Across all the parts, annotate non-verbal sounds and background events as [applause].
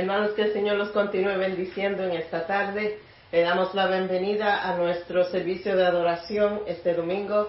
Hermanos, que el Señor los continúe bendiciendo en esta tarde. Le damos la bienvenida a nuestro servicio de adoración este domingo.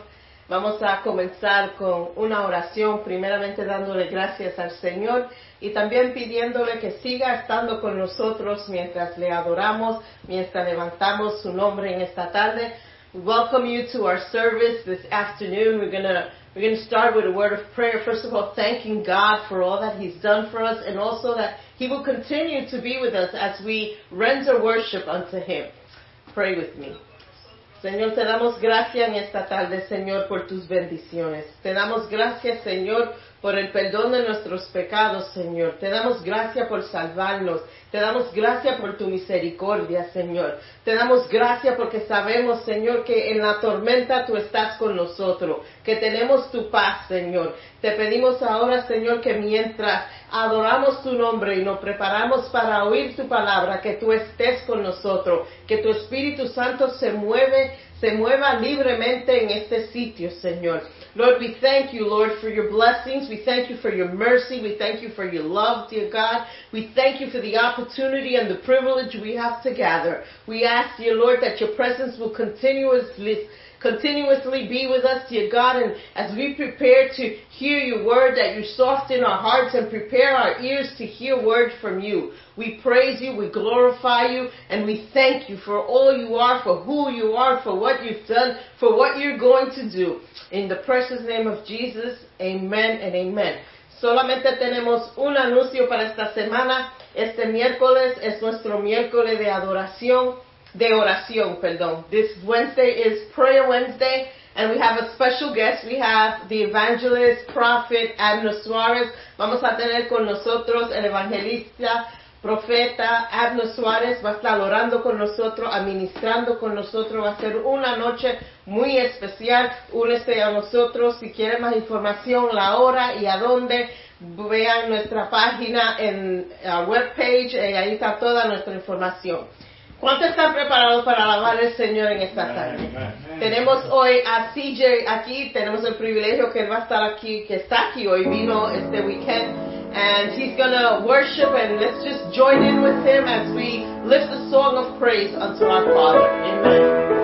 Vamos a comenzar con una oración, primeramente dándole gracias al Señor y también pidiéndole que siga estando con nosotros mientras le adoramos, mientras levantamos su nombre en esta tarde. We welcome you to our service this afternoon. We're to we're to start with a word of prayer. First of all, thanking God for all that He's done for us and also that He will continue to be with us as we render worship unto Him. Pray with me. Señor, te damos gracias en esta tarde, Señor, por tus bendiciones. Te damos gracias, Señor, por el perdón de nuestros pecados, Señor. Te damos gracias por salvarnos. Te damos gracias por tu misericordia, Señor. Te damos gracias porque sabemos, Señor, que en la tormenta tú estás con nosotros, que tenemos tu paz, Señor. Te pedimos ahora, Señor, que mientras adoramos tu nombre y nos preparamos para oír tu palabra, que tú estés con nosotros, que tu Espíritu Santo se mueve, se libremente en este sitio, Señor. Lord, we thank you, Lord, for your blessings. We thank you for your mercy. We thank you for your love, dear God. We thank you for the opportunity and the privilege we have to gather. We ask, dear Lord, that your presence will continuously continuously be with us, dear God, and as we prepare to hear your word, that you soften our hearts and prepare our ears to hear word from you. We praise you, we glorify you, and we thank you for all you are, for who you are, for what you've done, for what you're going to do. In the precious name of Jesus, amen and amen. Solamente tenemos un anuncio para esta semana. Este miércoles es nuestro miércoles de adoración, de oración, perdón. This Wednesday is Prayer Wednesday, and we have a special guest. We have the evangelist, prophet, Abner Suarez. Vamos a tener con nosotros el evangelista, profeta Abner Suárez va a estar orando con nosotros, administrando con nosotros, va a ser una noche muy especial. Únese a nosotros si quiere más información, la hora y a dónde. Vean nuestra página en la webpage, eh, ahí está toda nuestra información. ¿Cuántos están preparados para alabar al Señor en esta tarde? Tenemos hoy a CJ aquí, tenemos el privilegio que él va a estar aquí, que está aquí hoy, vino este weekend, and he's gonna worship, and let's just join in with him as we lift the song of praise unto our Father. Amen.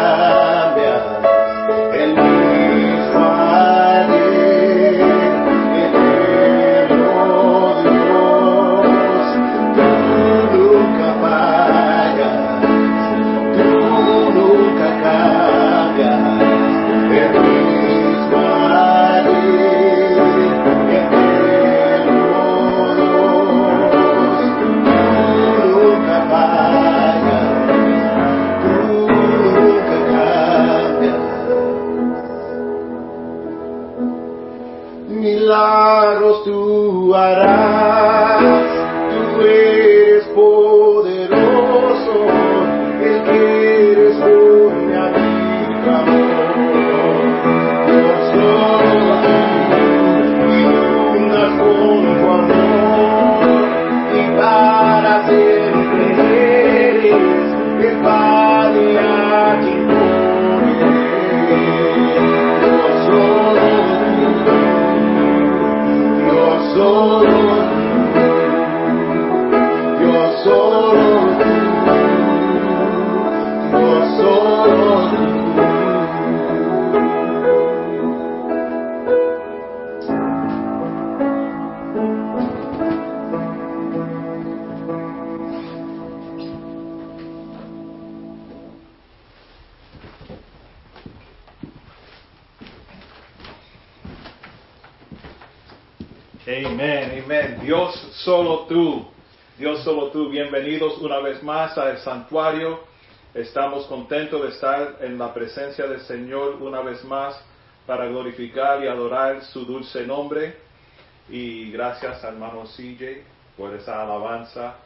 Nunca solo tú, Dios solo tú. Bienvenidos una vez más al santuario. Estamos contentos de estar en la presencia del Señor una vez más para glorificar y adorar su dulce nombre. Y gracias al hermano CJ por esa alabanza.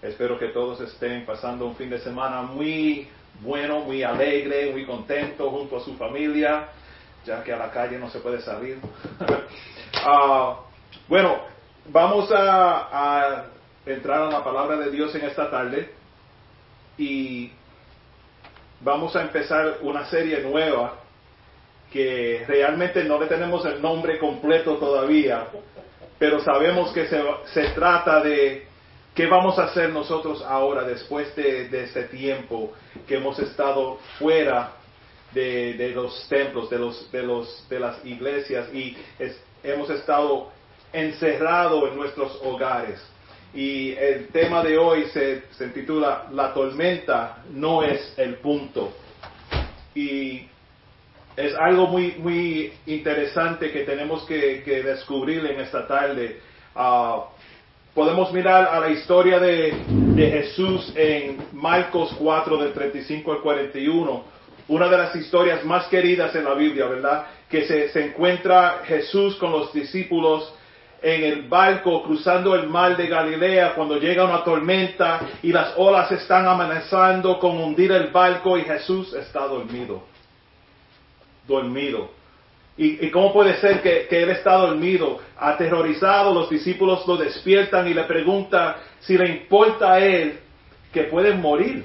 Espero que todos estén pasando un fin de semana muy bueno, muy alegre, muy contento junto a su familia, ya que a la calle no se puede salir. [laughs] Ah, bueno, vamos a, entrar a la palabra de Dios en esta tarde y vamos a empezar una serie nueva que realmente no le tenemos el nombre completo todavía, pero sabemos que se, se trata de qué vamos a hacer nosotros ahora después de, este tiempo que hemos estado fuera de, los templos, de, los, de, los, de las iglesias y hemos estado encerrados en nuestros hogares. Y el tema de hoy se, titula La tormenta no es el punto. Y es algo muy, muy interesante que tenemos que, descubrir en esta tarde. Ah, podemos mirar a la historia de, Jesús en Marcos 4 del 35 al 41, una de las historias más queridas en la Biblia, ¿verdad? Que se encuentra Jesús con los discípulos en el barco cruzando el mar de Galilea cuando llega una tormenta y las olas están amenazando con hundir el barco y Jesús está dormido dormido. ¿Y, cómo puede ser que, él está dormido, aterrorizado? Los discípulos lo despiertan y le preguntan si le importa a él que pueden morir.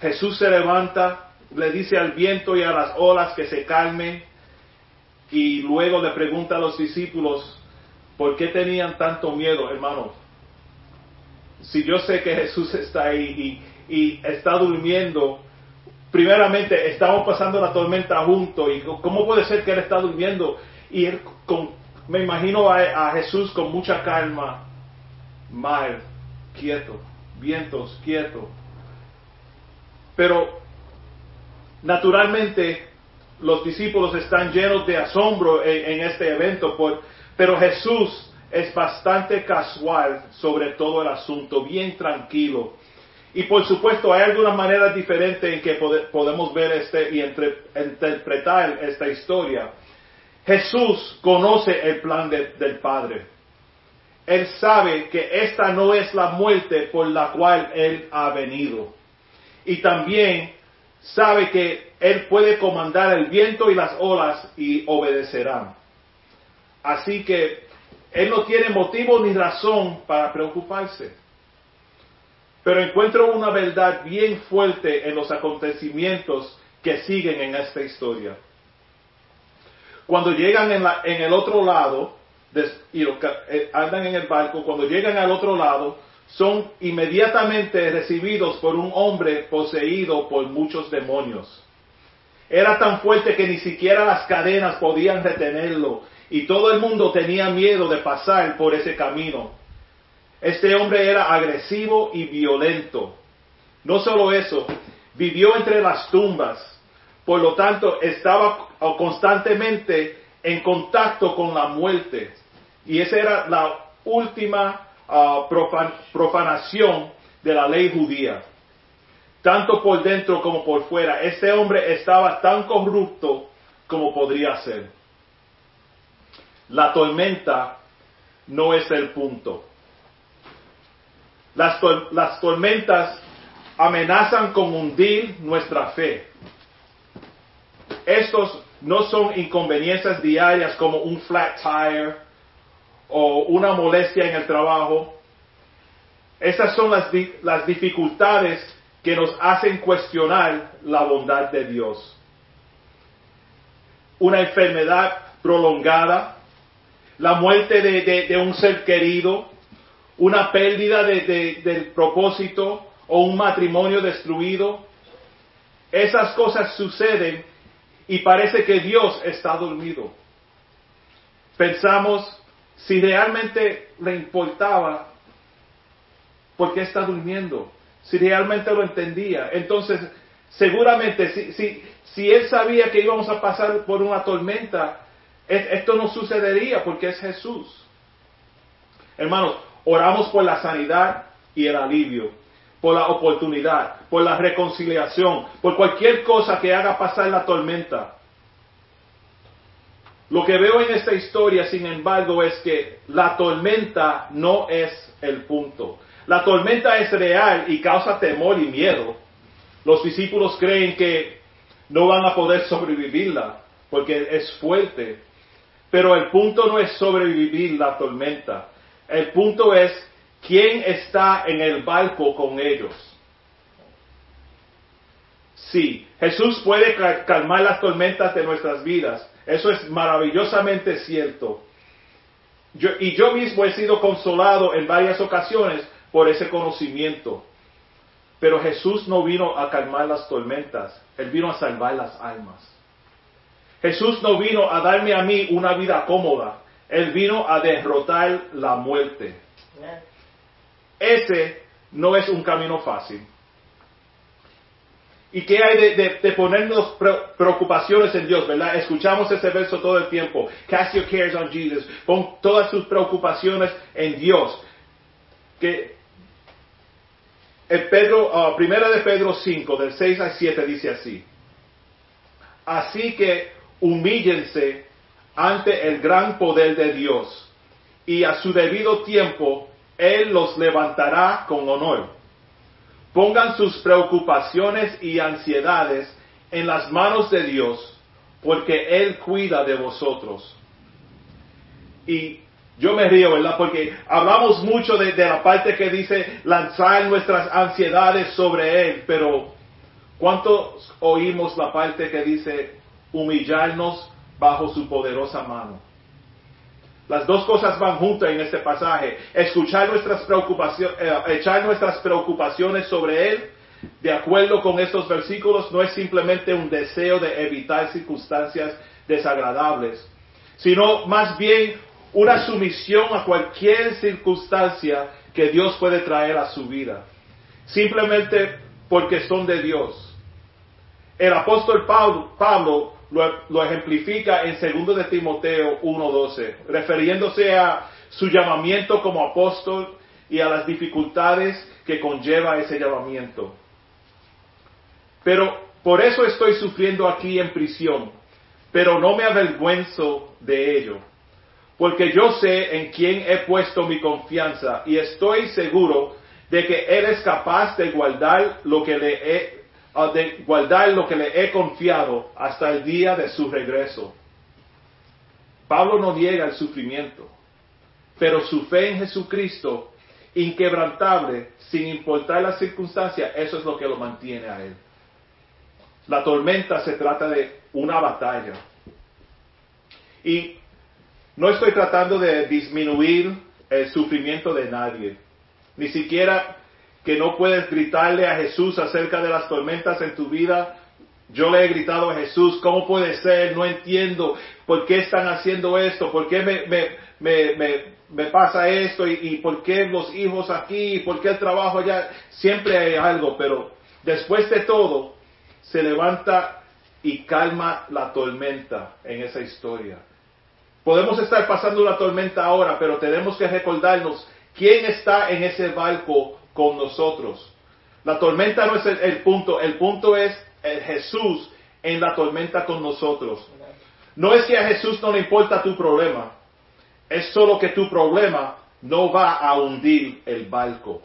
Jesús se levanta, le dice al viento y a las olas que se calmen y luego le pregunta a los discípulos por qué tenían tanto miedo, hermanos. Si yo sé que Jesús está ahí y, está durmiendo, primeramente estamos pasando la tormenta juntos y cómo puede ser que él está durmiendo y con, me imagino a, Jesús con mucha calma, mar, quieto, vientos, quieto. Pero naturalmente los discípulos están llenos de asombro en, este evento, por, pero Jesús es bastante casual sobre todo el asunto, bien tranquilo. Y por supuesto hay algunas maneras diferentes en que podemos ver este y interpretar esta historia. Jesús conoce el plan del Padre. Él sabe que esta no es la muerte por la cual Él ha venido. Y también sabe que Él puede comandar el viento y las olas y obedecerán. Así que Él no tiene motivo ni razón para preocuparse. Pero encuentro una verdad bien fuerte en los acontecimientos que siguen en esta historia. Cuando llegan en, el otro lado, y eh, andan en el barco, cuando llegan al otro lado, son inmediatamente recibidos por un hombre poseído por muchos demonios. Era tan fuerte que ni siquiera las cadenas podían retenerlo y todo el mundo tenía miedo de pasar por ese camino. Este hombre era agresivo y violento. No solo eso, vivió entre las tumbas, por lo tanto estaba constantemente en contacto con la muerte. Y esa era la última ah, profanación de la ley judía. Tanto por dentro como por fuera. Este hombre estaba tan corrupto como podría ser. La tormenta no es el punto. Las, tormentas amenazan con hundir nuestra fe. Estos no son inconveniencias diarias como un flat tire o una molestia en el trabajo. Esas son las, las dificultades que nos hacen cuestionar la bondad de Dios. Una enfermedad prolongada, la muerte de un ser querido, una pérdida de, del propósito o un matrimonio destruido. Esas cosas suceden y parece que Dios está dormido. Pensamos, si realmente le importaba, ¿por qué está durmiendo? Si realmente lo entendía. Entonces, seguramente, si, si, si él sabía que íbamos a pasar por una tormenta, Esto no sucedería porque es Jesús. Hermanos, oramos por la sanidad y el alivio, por la oportunidad, por la reconciliación, por cualquier cosa que haga pasar la tormenta. Lo que veo en esta historia, sin embargo, es que la tormenta no es el punto. La tormenta es real y causa temor y miedo. Los discípulos creen que no van a poder sobrevivirla porque es fuerte. Pero el punto no es sobrevivir la tormenta. El punto es quién está en el barco con ellos. Sí, Jesús puede cal- calmar las tormentas de nuestras vidas. Eso es maravillosamente cierto. Yo- y yo mismo he sido consolado en varias ocasiones por ese conocimiento. Pero Jesús no vino a calmar las tormentas, Él vino a salvar las almas. Jesús no vino a darme a mí una vida cómoda, Él vino a derrotar la muerte. Ese no es un camino fácil. ¿Y qué hay de, de- de ponernos pre- preocupaciones en Dios, verdad? Escuchamos ese verso todo el tiempo. Cast your cares on Jesus. Pon todas sus preocupaciones en Dios. Que en Pedro, ah, primera de Pedro 5, del 6 al 7 dice así. Así que humíllense ante el gran poder de Dios y a su debido tiempo Él los levantará con honor. Pongan sus preocupaciones y ansiedades en las manos de Dios, porque Él cuida de vosotros. Y yo me río, ¿verdad? Porque hablamos mucho de, de la parte que dice lanzar nuestras ansiedades sobre Él, pero ¿cuántos oímos la parte que dice humillarnos bajo su poderosa mano? Las dos cosas van juntas en este pasaje. Escuchar nuestras preocupaciones, echar nuestras preocupaciones sobre Él, de acuerdo con estos versículos, no es simplemente un deseo de evitar circunstancias desagradables, sino más bien una sumisión a cualquier circunstancia que Dios puede traer a su vida, simplemente porque son de Dios. El apóstol Pablo lo, ejemplifica en 2 de Timoteo 1.12, refiriéndose a su llamamiento como apóstol y a las dificultades que conlleva ese llamamiento. Pero por eso estoy sufriendo aquí en prisión, pero no me avergüenzo de ello, porque yo sé en quién he puesto mi confianza y estoy seguro de que Él es capaz de guardar lo que le he, de guardar lo que le he confiado hasta el día de su regreso. Pablo no niega el sufrimiento, pero su fe en Jesucristo, inquebrantable, sin importar las circunstancias, eso es lo que lo mantiene a él. La tormenta se trata de una batalla. Y no estoy tratando de disminuir el sufrimiento de nadie, ni siquiera que no puedes gritarle a Jesús acerca de las tormentas en tu vida. Yo le he gritado a Jesús, ¿cómo puede ser? No entiendo por qué están haciendo esto, por qué me, pasa esto y, por qué los hijos aquí, por qué el trabajo allá. Siempre hay algo, pero después de todo, se levanta y calma la tormenta en esa historia. Podemos estar pasando una tormenta ahora, pero tenemos que recordarnos quién está en ese barco con nosotros. La tormenta no es el, el punto, el punto es el Jesús en la tormenta con nosotros. No es que a Jesús no le importa tu problema, es solo que tu problema no va a hundir el barco.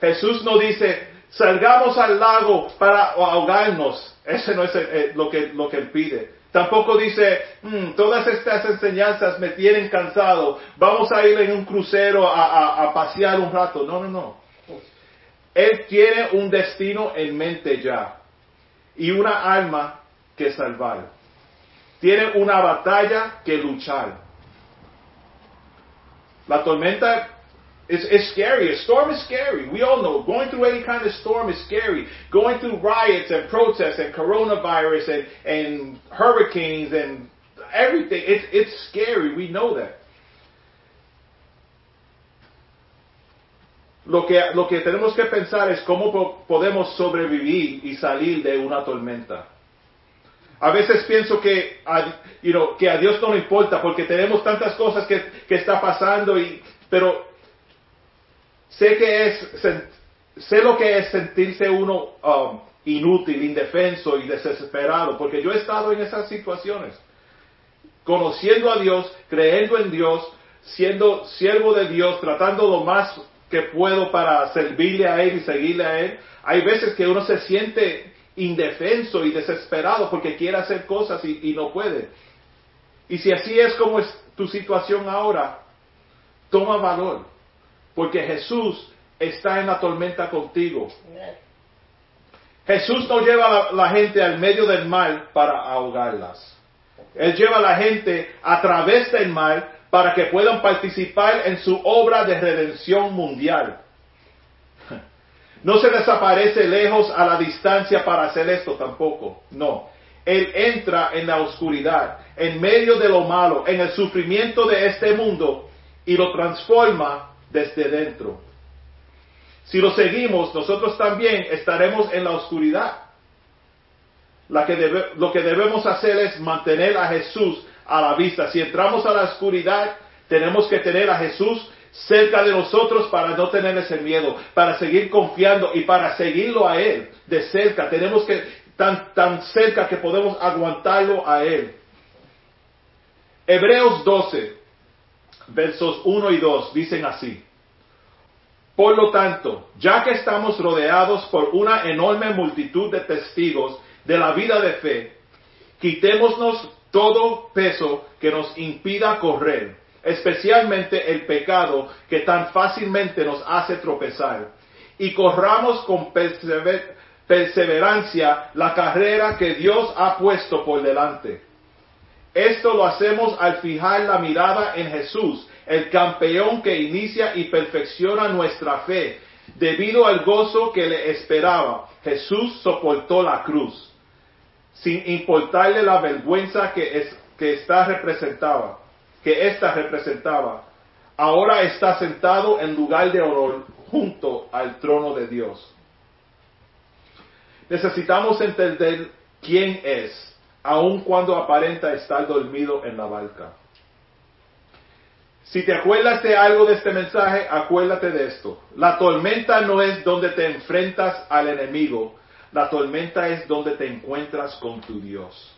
Jesús no dice, salgamos al lago para ahogarnos. Ese no es el- el- lo, que, lo que él pide. Tampoco dice, "Mm, todas estas enseñanzas me tienen cansado, vamos a ir en un crucero a, a- a pasear un rato. No, no, no. Él tiene un destino en mente ya y una alma que salvar. Tiene una batalla que luchar. La tormenta is, is scary. A storm is scary. We all know. Going through any kind of storm is scary. Going through riots and protests and coronavirus and, and hurricanes and everything, it's, it's scary. We know that. Lo que, lo que tenemos que pensar es cómo podemos sobrevivir y salir de una tormenta. A veces pienso que a, you know, que a Dios no le importa porque tenemos tantas cosas que, que está pasando, y, pero sé que es, sé lo que es sentirse uno um, inútil, indefenso y desesperado, porque yo he estado en esas situaciones, conociendo a Dios, creyendo en Dios, siendo siervo de Dios, tratando lo más que puedo para servirle a Él y seguirle a Él. Hay veces que uno se siente indefenso y desesperado porque quiere hacer cosas y, y no puede. Y si así es como es tu situación ahora, toma valor, porque Jesús está en la tormenta contigo. Jesús no lleva a la, la gente al medio del mar para ahogarlas. Él lleva a la gente a través del mar para que puedan participar en su obra de redención mundial. No se desaparece lejos a la distancia para hacer esto tampoco. No. Él entra en la oscuridad, en medio de lo malo, en el sufrimiento de este mundo y lo transforma desde dentro. Si lo seguimos, nosotros también estaremos en la oscuridad. Lo que debemos hacer es mantener a Jesús a la vista. Si entramos a la oscuridad, tenemos que tener a Jesús cerca de nosotros para no tener ese miedo, para seguir confiando y para seguirlo a Él de cerca. Tenemos que, tan, tan cerca que podemos aguantarlo a Él. Hebreos 12, versos 1 y 2 dicen así. Por lo tanto, ya que estamos rodeados por una enorme multitud de testigos de la vida de fe, quitémonos todo peso que nos impida correr, especialmente el pecado que tan fácilmente nos hace tropezar, y corramos con persever- perseverancia la carrera que Dios ha puesto por delante. Esto lo hacemos al fijar la mirada en Jesús, el campeón que inicia y perfecciona nuestra fe. Debido al gozo que le esperaba, Jesús soportó la cruz, sin importarle la vergüenza que, es, esta representaba, que ésta representaba. Ahora está sentado en lugar de honor junto al trono de Dios. Necesitamos entender quién es, aun cuando aparenta estar dormido en la barca. Si te acuerdas de algo de este mensaje, acuérdate de esto. La tormenta no es donde te enfrentas al enemigo, la tormenta es donde te encuentras con tu Dios.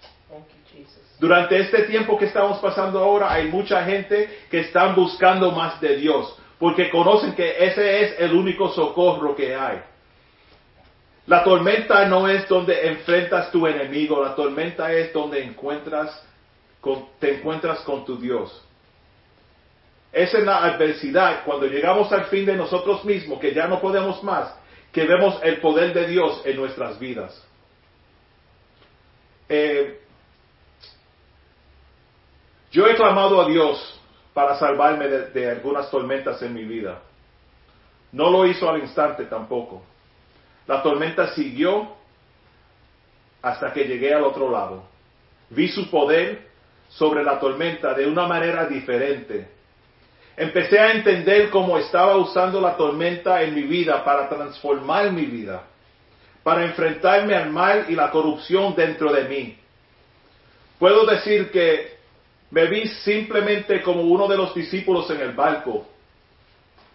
Durante este tiempo que estamos pasando ahora, hay mucha gente que están buscando más de Dios, porque conocen que ese es el único socorro que hay. La tormenta no es donde enfrentas tu enemigo, la tormenta es donde encuentras con- te encuentras con tu Dios. Es en la adversidad, cuando llegamos al fin de nosotros mismos, que ya no podemos más, que vemos el poder de Dios en nuestras vidas. Eh, yo he clamado a Dios para salvarme de, de algunas tormentas en mi vida. No lo hizo al instante tampoco. La tormenta siguió hasta que llegué al otro lado. Vi su poder sobre la tormenta de una manera diferente. Empecé a entender cómo estaba usando la tormenta en mi vida para transformar mi vida, para enfrentarme al mal y la corrupción dentro de mí. Puedo decir que me vi simplemente como uno de los discípulos en el barco.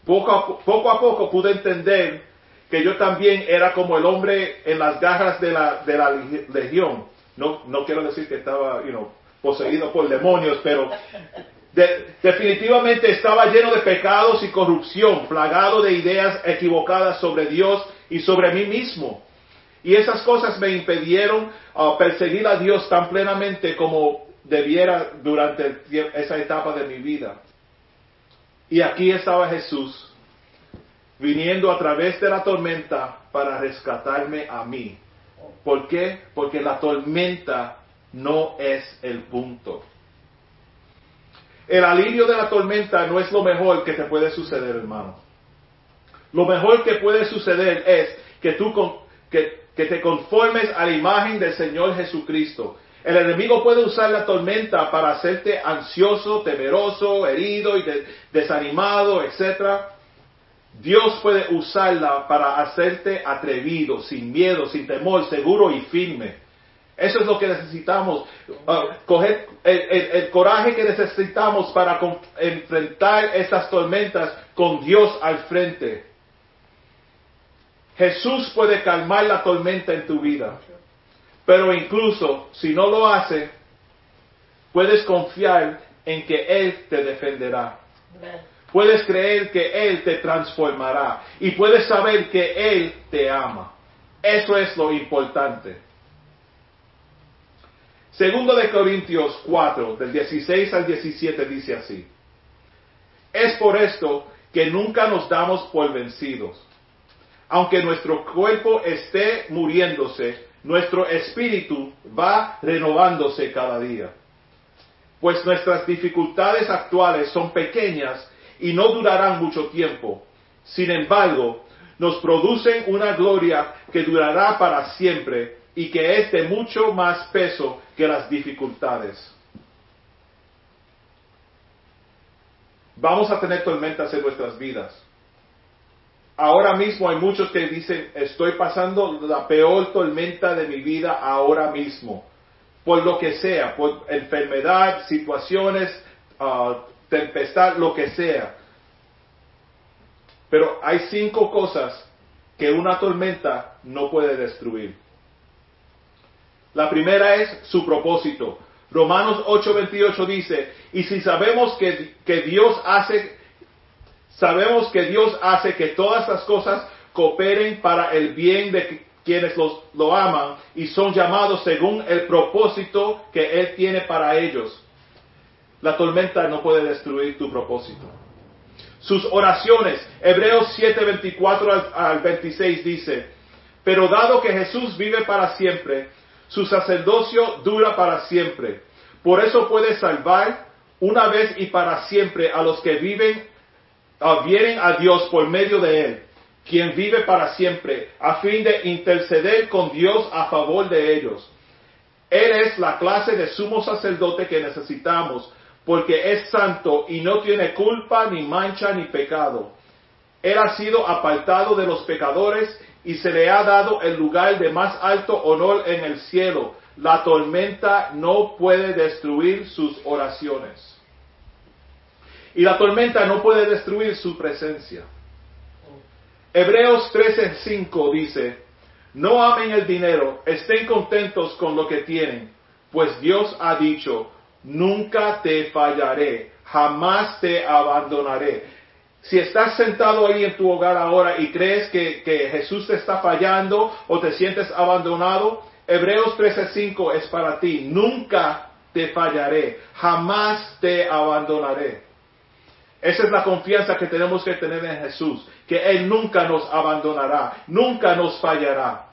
Poco a, po- poco a poco pude entender que yo también era como el hombre en las garras de la, de la leg- legión. No, no quiero decir que estaba you know, poseído por demonios, pero de- definitivamente estaba lleno de pecados y corrupción, plagado de ideas equivocadas sobre Dios y sobre mí mismo. Y esas cosas me impidieron ah, perseguir a Dios tan plenamente como debiera durante esa etapa de mi vida. Y aquí estaba Jesús viniendo a través de la tormenta para rescatarme a mí. ¿Por qué? Porque la tormenta no es el punto. El alivio de la tormenta no es lo mejor que te puede suceder, hermano. Lo mejor que puede suceder es que tú con- que, que te conformes a la imagen del Señor Jesucristo. El enemigo puede usar la tormenta para hacerte ansioso, temeroso, herido y de- desanimado, etc. Dios puede usarla para hacerte atrevido, sin miedo, sin temor, seguro y firme. Eso es lo que necesitamos. uh, coger el, coraje que necesitamos para enfrentar esas tormentas con Dios al frente. Jesús puede calmar la tormenta en tu vida. Pero incluso si no lo hace, puedes confiar en que Él te defenderá. Puedes creer que Él te transformará y puedes saber que Él te ama. Eso es lo importante. Segundo de Corintios 4, del 16 al 17 dice así. Es por esto que nunca nos damos por vencidos. Aunque nuestro cuerpo esté muriéndose, nuestro espíritu va renovándose cada día pues nuestras dificultades actuales son pequeñas y no durarán mucho tiempo. Sin embargo, nos producen una gloria que durará para siempre y que es de mucho más peso que las dificultades. Vamos a tener tormentas en nuestras vidas. Ahora mismo hay muchos que dicen, estoy pasando la peor tormenta de mi vida ahora mismo por lo que sea, por enfermedad, situaciones, ah, tempestad, lo que sea. Pero hay cinco cosas que una tormenta no puede destruir. La primera es su propósito. Romanos 8:28 dice, y si sabemos que, que Dios hace, sabemos que Dios hace que todas las cosas cooperen para el bien de quienes los, lo aman y son llamados según el propósito que Él tiene para ellos. La tormenta no puede destruir tu propósito. Sus oraciones, Hebreos 7, 24 al, al 26 dice, pero dado que Jesús vive para siempre, su sacerdocio dura para siempre. Por eso puede salvar una vez y para siempre a los que viven, vienen a Dios por medio de Él quien vive para siempre, a fin de interceder con Dios a favor de ellos. Él es la clase de sumo sacerdote que necesitamos, porque es santo y no tiene culpa, ni mancha, ni pecado. Él ha sido apartado de los pecadores y se le ha dado el lugar de más alto honor en el cielo. La tormenta no puede destruir sus oraciones. Y la tormenta no puede destruir su presencia. Hebreos 13:5 dice, no amen el dinero, estén contentos con lo que tienen, pues Dios ha dicho, nunca te fallaré, jamás te abandonaré. Si estás sentado ahí en tu hogar ahora y crees que, Jesús te está fallando o te sientes abandonado, Hebreos 13:5 es para ti, nunca te fallaré, jamás te abandonaré. Esa es la confianza que tenemos que tener en Jesús, que Él nunca nos abandonará, nunca nos fallará.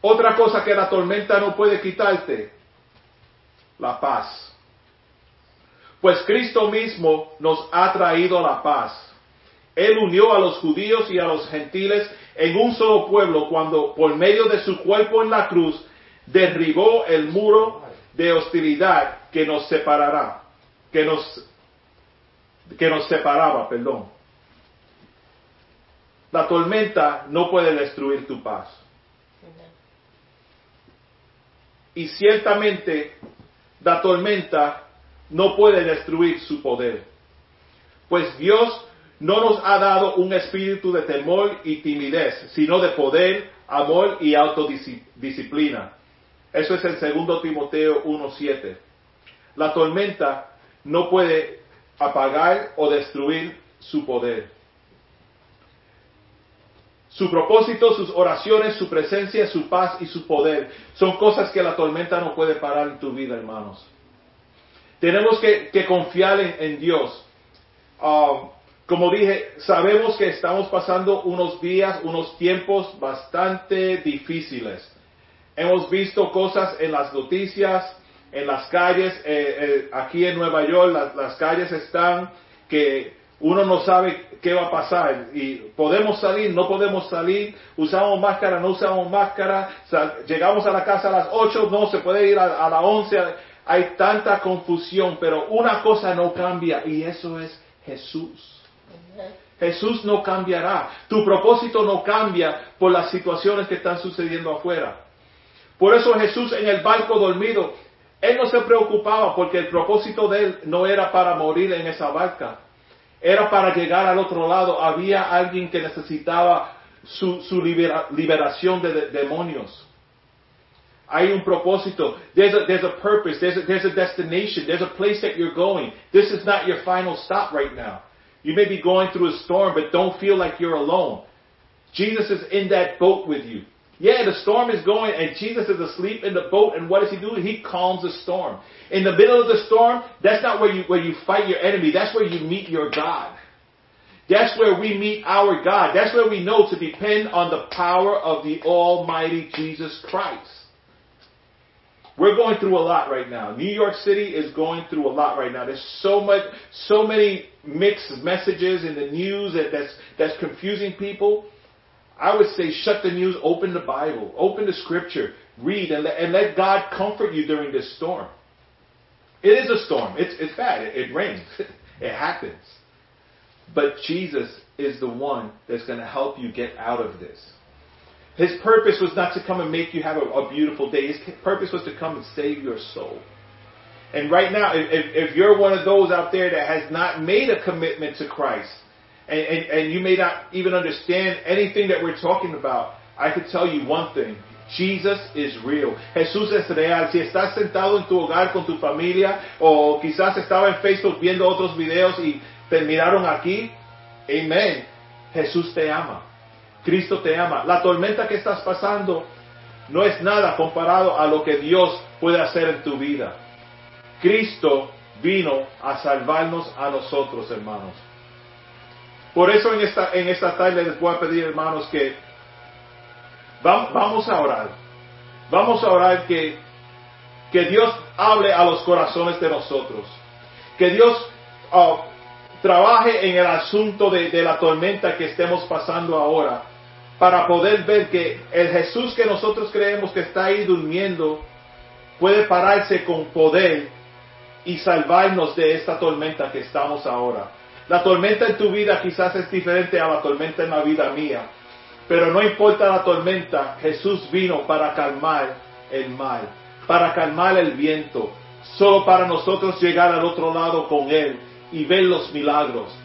Otra cosa que la tormenta no puede quitarte, la paz. Pues Cristo mismo nos ha traído la paz. Él unió a los judíos y a los gentiles en un solo pueblo cuando por medio de su cuerpo en la cruz derribó el muro de hostilidad que nos separará, que nos que nos separaba, perdón. La tormenta no puede destruir tu paz. Y ciertamente la tormenta no puede destruir su poder. Pues Dios no nos ha dado un espíritu de temor y timidez, sino de poder, amor y autodisciplina. Eso es el segundo Timoteo 1.7. La tormenta no puede apagar o destruir su poder. Su propósito, sus oraciones, su presencia, su paz y su poder son cosas que la tormenta no puede parar en tu vida, hermanos. Tenemos que, confiar en, Dios. Um, como dije, sabemos que estamos pasando unos días, unos tiempos bastante difíciles. Hemos visto cosas en las noticias, en las calles, eh, eh, aquí en Nueva York, las, calles están que uno no sabe qué va a pasar y podemos salir, no podemos salir, usamos máscara, no usamos máscara, llegamos a la casa a las 8, no se puede ir a, a las 11, hay tanta confusión, pero una cosa no cambia y eso es Jesús. Jesús no cambiará. Tu propósito no cambia por las situaciones que están sucediendo afuera. Por eso Jesús en el barco dormido, él no se preocupaba porque el propósito de él no era para morir en esa barca, era para llegar al otro lado. Había alguien que necesitaba su, su libera- liberación de, de- demonios. Hay un propósito. There's a, there's a purpose. There's a, there's a destination. There's a place that you're going. This is not your final stop right now. You may be going through a storm, but don't feel like you're alone. Jesus is in that boat with you. Yeah, the storm is going and Jesus is asleep in the boat and what does he do? He calms the storm. In the middle of the storm, that's not where you, where you fight your enemy. That's where you meet your God. That's where we meet our God. That's where we know to depend on the power of the Almighty Jesus Christ. We're going through a lot right now. New York City is going through a lot right now. There's so much, so many mixed messages in the news that, that's, that's confusing people. I would say shut the news, open the Bible, open the scripture, read, and let, and let God comfort you during this storm. It is a storm. It's, it's bad. It, it rains. [laughs] it happens. But Jesus is the one that's going to help you get out of this. His purpose was not to come and make you have a, a beautiful day. His purpose was to come and save your soul. And right now, if, if, if you're one of those out there that has not made a commitment to Christ, and, and, and you may not even understand anything that we're talking about, I could tell you one thing. Jesus is real. Jesús es real. Si estás sentado en tu hogar con tu familia o quizás estaba en Facebook viendo otros videos y terminaron aquí, amén. Jesús te ama. Cristo te ama. La tormenta que estás pasando no es nada comparado a lo que Dios puede hacer en tu vida. Cristo vino a salvarnos a nosotros, hermanos. Por eso en esta, en esta tarde les voy a pedir, hermanos, que va- vamos a orar. Vamos a orar que, que Dios hable a los corazones de nosotros. Que Dios ah, trabaje en el asunto de, de la tormenta que estemos pasando ahora. Para poder ver que el Jesús que nosotros creemos que está ahí durmiendo puede pararse con poder y salvarnos de esta tormenta que estamos ahora. La tormenta en tu vida quizás es diferente a la tormenta en la vida mía, pero no importa la tormenta, Jesús vino para calmar el mal, para calmar el viento, solo para nosotros llegar al otro lado con Él y ver los milagros.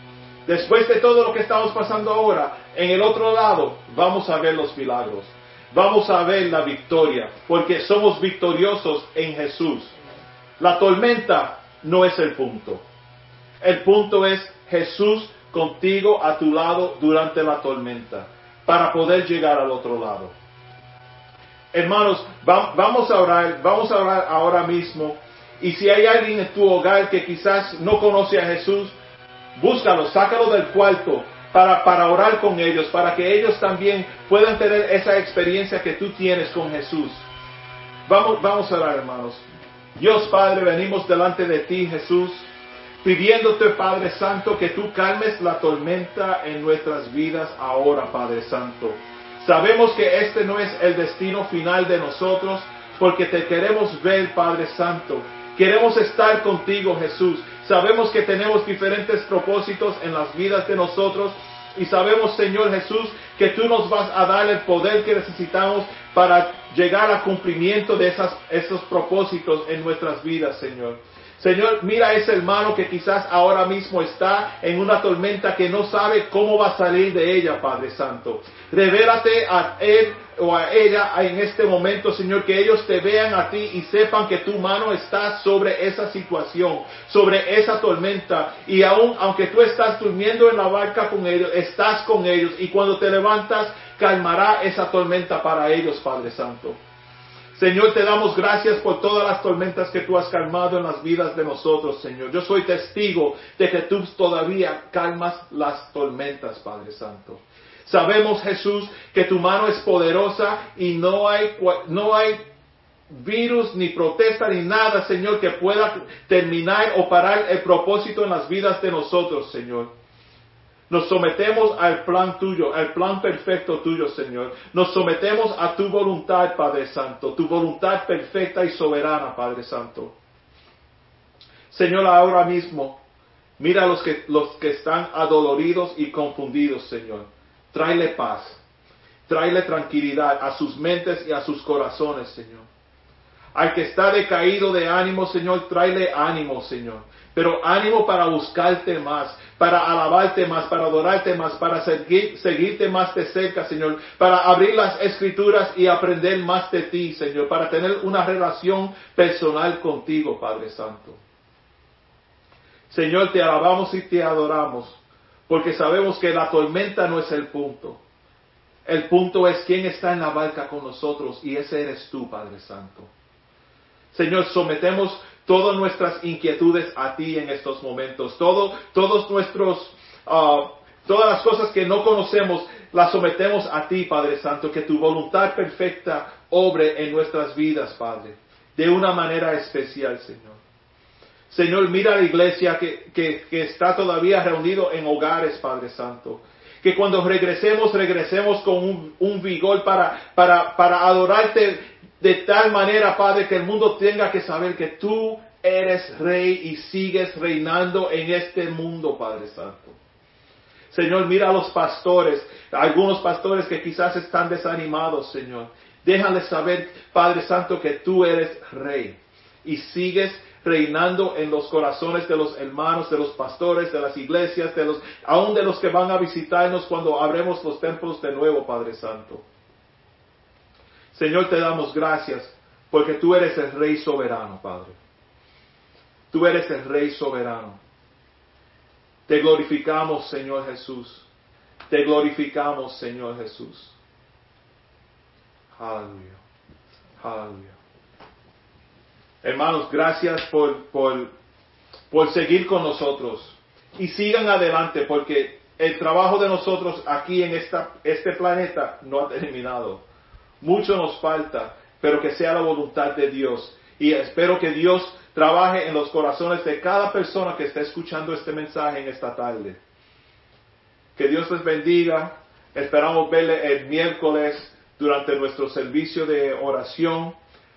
Después de todo lo que estamos pasando ahora, en el otro lado vamos a ver los milagros, vamos a ver la victoria, porque somos victoriosos en Jesús. La tormenta no es el punto. El punto es Jesús contigo a tu lado durante la tormenta para poder llegar al otro lado. Hermanos, va- vamos a orar, vamos a orar ahora mismo. Y si hay alguien en tu hogar que quizás no conoce a Jesús, búscalo, sácalo del cuarto para, para orar con ellos, para que ellos también puedan tener esa experiencia que tú tienes con Jesús. Vamos, vamos a orar, hermanos. Dios Padre, venimos delante de ti, Jesús, pidiéndote, Padre Santo, que tú calmes la tormenta en nuestras vidas ahora, Padre Santo. Sabemos que este no es el destino final de nosotros, porque te queremos ver, Padre Santo. Queremos estar contigo, Jesús. Sabemos que tenemos diferentes propósitos en las vidas de nosotros y sabemos, Señor Jesús, que tú nos vas a dar el poder que necesitamos para llegar al cumplimiento de esas, esos propósitos en nuestras vidas, Señor. Señor, mira a ese hermano que quizás ahora mismo está en una tormenta que no sabe cómo va a salir de ella, Padre Santo. Revélate a él o a ella en este momento, Señor, que ellos te vean a ti y sepan que tu mano está sobre esa situación, sobre esa tormenta. Y aún, aunque tú estás durmiendo en la barca con ellos, estás con ellos. Y cuando te levantas, calmará esa tormenta para ellos, Padre Santo. Señor, te damos gracias por todas las tormentas que tú has calmado en las vidas de nosotros, Señor. Yo soy testigo de que tú todavía calmas las tormentas, Padre Santo. Sabemos, Jesús, que tu mano es poderosa y no hay, no hay virus, ni protesta, ni nada, Señor, que pueda terminar o parar el propósito en las vidas de nosotros, Señor. Nos sometemos al plan tuyo, al plan perfecto tuyo, Señor. Nos sometemos a tu voluntad, Padre Santo, tu voluntad perfecta y soberana, Padre Santo. Señor, ahora mismo, mira a los que, los que están adoloridos y confundidos, Señor. Tráele paz. Tráele tranquilidad a sus mentes y a sus corazones, Señor. Al que está decaído de ánimo, Señor, tráele ánimo, Señor. Pero ánimo para buscarte más, para alabarte más, para adorarte más, para seguir, seguirte más de cerca, Señor. Para abrir las escrituras y aprender más de ti, Señor. Para tener una relación personal contigo, Padre Santo. Señor, te alabamos y te adoramos, porque sabemos que la tormenta no es el punto. El punto es quién está en la barca con nosotros y ese eres tú, Padre Santo. Señor, sometemos todas nuestras inquietudes a ti en estos momentos. Todo, todos nuestros, ah, todas las cosas que no conocemos, las sometemos a ti, Padre Santo. Que tu voluntad perfecta obre en nuestras vidas, Padre. De una manera especial, Señor. Señor, mira la iglesia que, que, que está todavía reunido en hogares, Padre Santo que cuando regresemos, regresemos con un, un vigor para, para, para, adorarte de tal manera, Padre, que el mundo tenga que saber que tú eres rey y sigues reinando en este mundo, Padre Santo. Señor, mira a los pastores, algunos pastores que quizás están desanimados, Señor. Déjales saber, Padre Santo, que tú eres rey y sigues reinando en los corazones de los hermanos, de los pastores, de las iglesias, de los, aún de los que van a visitarnos cuando abremos los templos de nuevo, Padre Santo. Señor, te damos gracias porque tú eres el Rey soberano, Padre. Tú eres el Rey soberano. Te glorificamos, Señor Jesús. Te glorificamos, Señor Jesús. Aleluya. Aleluya. Hermanos, gracias por, por, por seguir con nosotros. Y sigan adelante porque el trabajo de nosotros aquí en esta, este planeta no ha terminado. Mucho nos falta, pero que sea la voluntad de Dios. Y espero que Dios trabaje en los corazones de cada persona que está escuchando este mensaje en esta tarde. Que Dios les bendiga. Esperamos verle el miércoles durante nuestro servicio de oración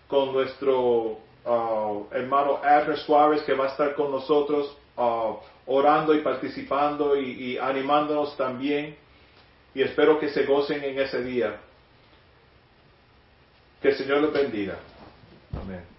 con nuestro Uh, hermano Abner Suárez que va a estar con nosotros uh, orando y participando y, y animándonos también. Y espero que se gocen en ese día. Que el Señor les bendiga. Amén.